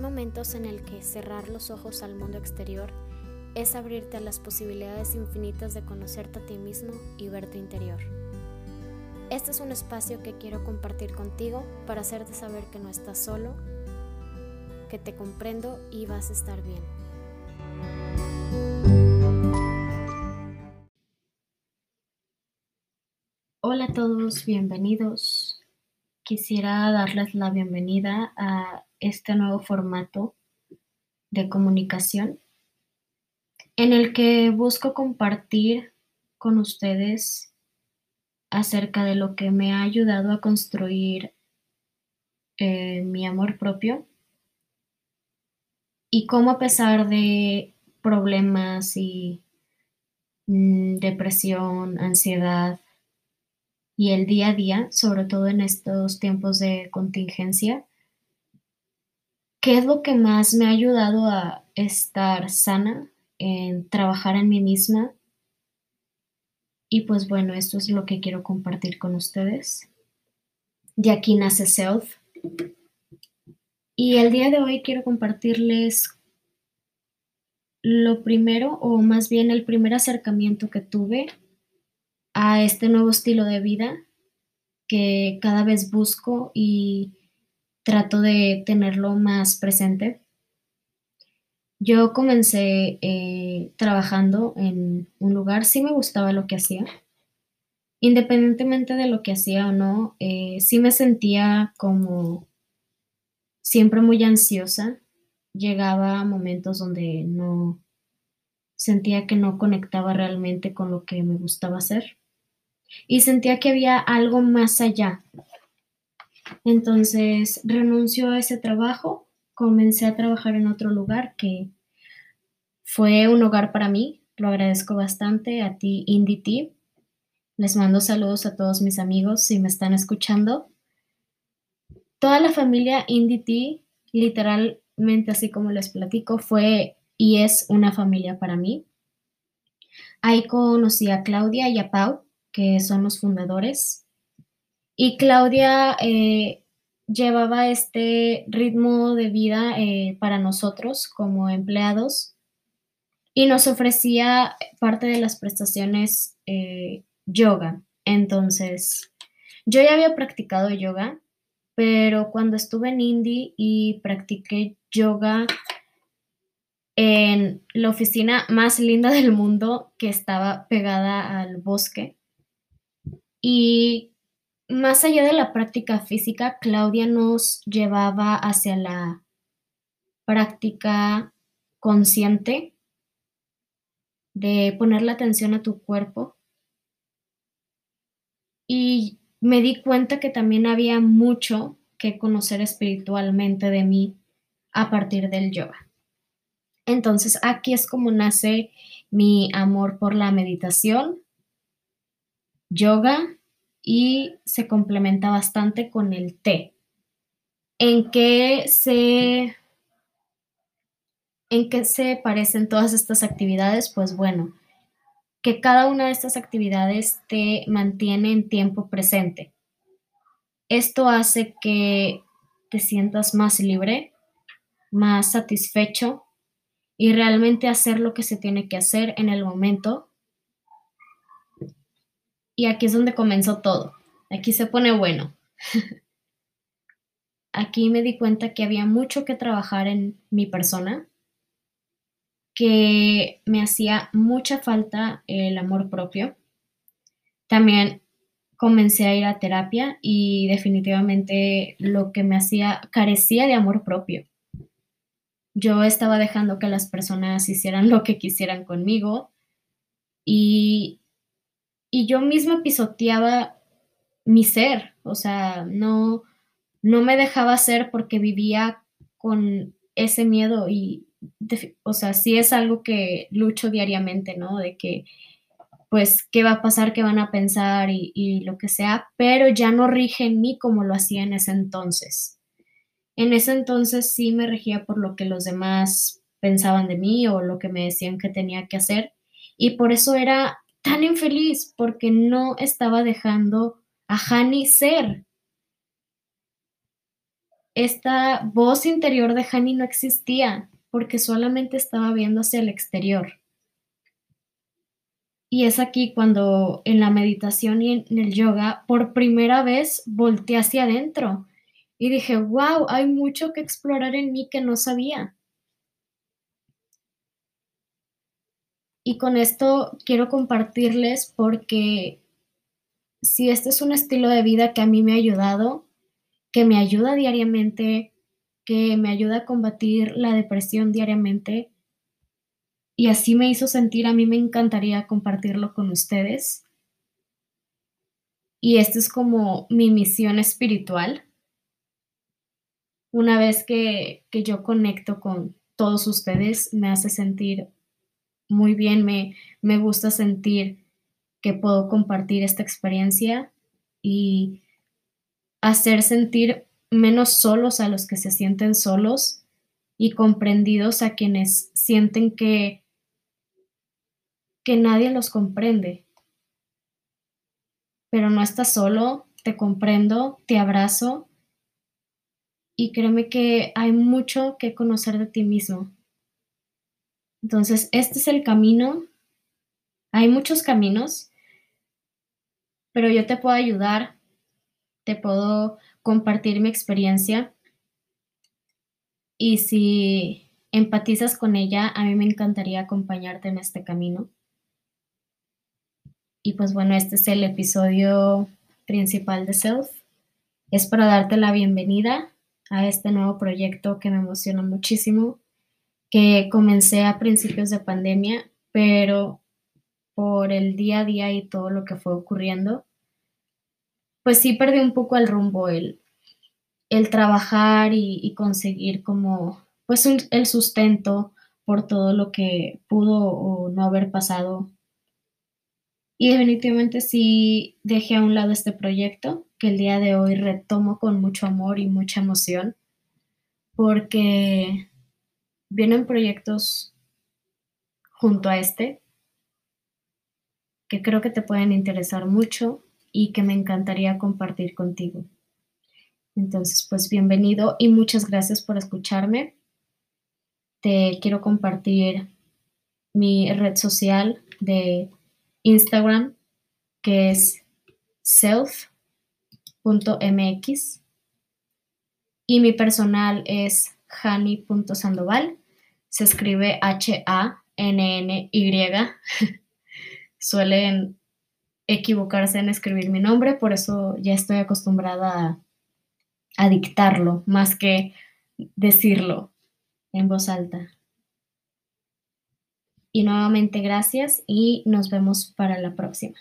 momentos en el que cerrar los ojos al mundo exterior es abrirte a las posibilidades infinitas de conocerte a ti mismo y ver tu interior. Este es un espacio que quiero compartir contigo para hacerte saber que no estás solo, que te comprendo y vas a estar bien. Hola a todos, bienvenidos. Quisiera darles la bienvenida a este nuevo formato de comunicación en el que busco compartir con ustedes acerca de lo que me ha ayudado a construir eh, mi amor propio y cómo a pesar de problemas y mm, depresión, ansiedad y el día a día, sobre todo en estos tiempos de contingencia, ¿qué es lo que más me ha ayudado a estar sana, en trabajar en mí misma? Y pues bueno, esto es lo que quiero compartir con ustedes. De aquí nace Self. Y el día de hoy quiero compartirles lo primero, o más bien el primer acercamiento que tuve a este nuevo estilo de vida que cada vez busco y trato de tenerlo más presente. Yo comencé eh, trabajando en un lugar, sí me gustaba lo que hacía. Independientemente de lo que hacía o no, eh, sí me sentía como siempre muy ansiosa. Llegaba a momentos donde no sentía que no conectaba realmente con lo que me gustaba hacer y sentía que había algo más allá. Entonces renunció a ese trabajo comencé a trabajar en otro lugar que fue un hogar para mí. Lo agradezco bastante a ti, Indy Les mando saludos a todos mis amigos si me están escuchando. Toda la familia Indy literalmente así como les platico, fue y es una familia para mí. Ahí conocí a Claudia y a Pau, que son los fundadores. Y Claudia eh, llevaba este ritmo de vida eh, para nosotros como empleados y nos ofrecía parte de las prestaciones eh, yoga. Entonces, yo ya había practicado yoga, pero cuando estuve en Indy y practiqué yoga en la oficina más linda del mundo que estaba pegada al bosque y más allá de la práctica física, Claudia nos llevaba hacia la práctica consciente de poner la atención a tu cuerpo. Y me di cuenta que también había mucho que conocer espiritualmente de mí a partir del yoga. Entonces aquí es como nace mi amor por la meditación, yoga y se complementa bastante con el té. ¿En qué se, en qué se parecen todas estas actividades? Pues bueno, que cada una de estas actividades te mantiene en tiempo presente. Esto hace que te sientas más libre, más satisfecho y realmente hacer lo que se tiene que hacer en el momento y aquí es donde comenzó todo. Aquí se pone bueno. aquí me di cuenta que había mucho que trabajar en mi persona, que me hacía mucha falta el amor propio. También comencé a ir a terapia y definitivamente lo que me hacía carecía de amor propio. Yo estaba dejando que las personas hicieran lo que quisieran conmigo y y yo misma pisoteaba mi ser, o sea, no, no me dejaba ser porque vivía con ese miedo y, o sea, sí es algo que lucho diariamente, ¿no? De que, pues, ¿qué va a pasar? ¿Qué van a pensar? Y lo que sea, pero ya no rige en mí como lo hacía en ese entonces. En ese entonces sí me regía por lo que los demás pensaban de mí o lo que me decían que tenía que hacer y por eso era tan infeliz porque no estaba dejando a Hani ser. esta voz interior de Hani no existía porque solamente estaba viendo hacia el exterior. Y es aquí cuando en la meditación y en el yoga, por primera vez volteé hacia adentro y dije, wow, hay mucho que explorar en mí que no sabía. Y con esto quiero compartirles porque si este es un estilo de vida que a mí me ha ayudado, que me ayuda diariamente, que me ayuda a combatir la depresión diariamente, y así me hizo sentir, a mí me encantaría compartirlo con ustedes. Y esta es como mi misión espiritual. Una vez que, que yo conecto con todos ustedes, me hace sentir muy bien, me, me gusta sentir que puedo compartir esta experiencia y hacer sentir menos solos a los que se sienten solos y comprendidos a quienes sienten que, que nadie los comprende. Pero no estás solo, te comprendo, te abrazo y créeme que hay mucho que conocer de ti mismo. Entonces, este es el camino. Hay muchos caminos, pero yo te puedo ayudar, te puedo compartir mi experiencia y si empatizas con ella, a mí me encantaría acompañarte en este camino. Y pues bueno, este es el episodio principal de Self. Es para darte la bienvenida a este nuevo proyecto que me emociona muchísimo que comencé a principios de pandemia, pero por el día a día y todo lo que fue ocurriendo, pues sí perdí un poco el rumbo, el, el trabajar y, conseguir como, pues el sustento por todo lo que pudo o no haber pasado. Y definitivamente sí dejé a un lado este proyecto que el día de hoy retomo con mucho amor y mucha emoción, porque vienen proyectos junto a este que creo que te pueden interesar mucho y que me encantaría compartir contigo. Entonces, pues bienvenido y muchas gracias por escucharme. Te quiero compartir mi red social de Instagram, que es self.mx. Y mi personal es hani.sandoval se escribe H-A-N-N-Y. Suelen equivocarse en escribir mi nombre, por eso ya estoy acostumbrada a, dictarlo más que decirlo en voz alta. Y nuevamente gracias y nos vemos para la próxima.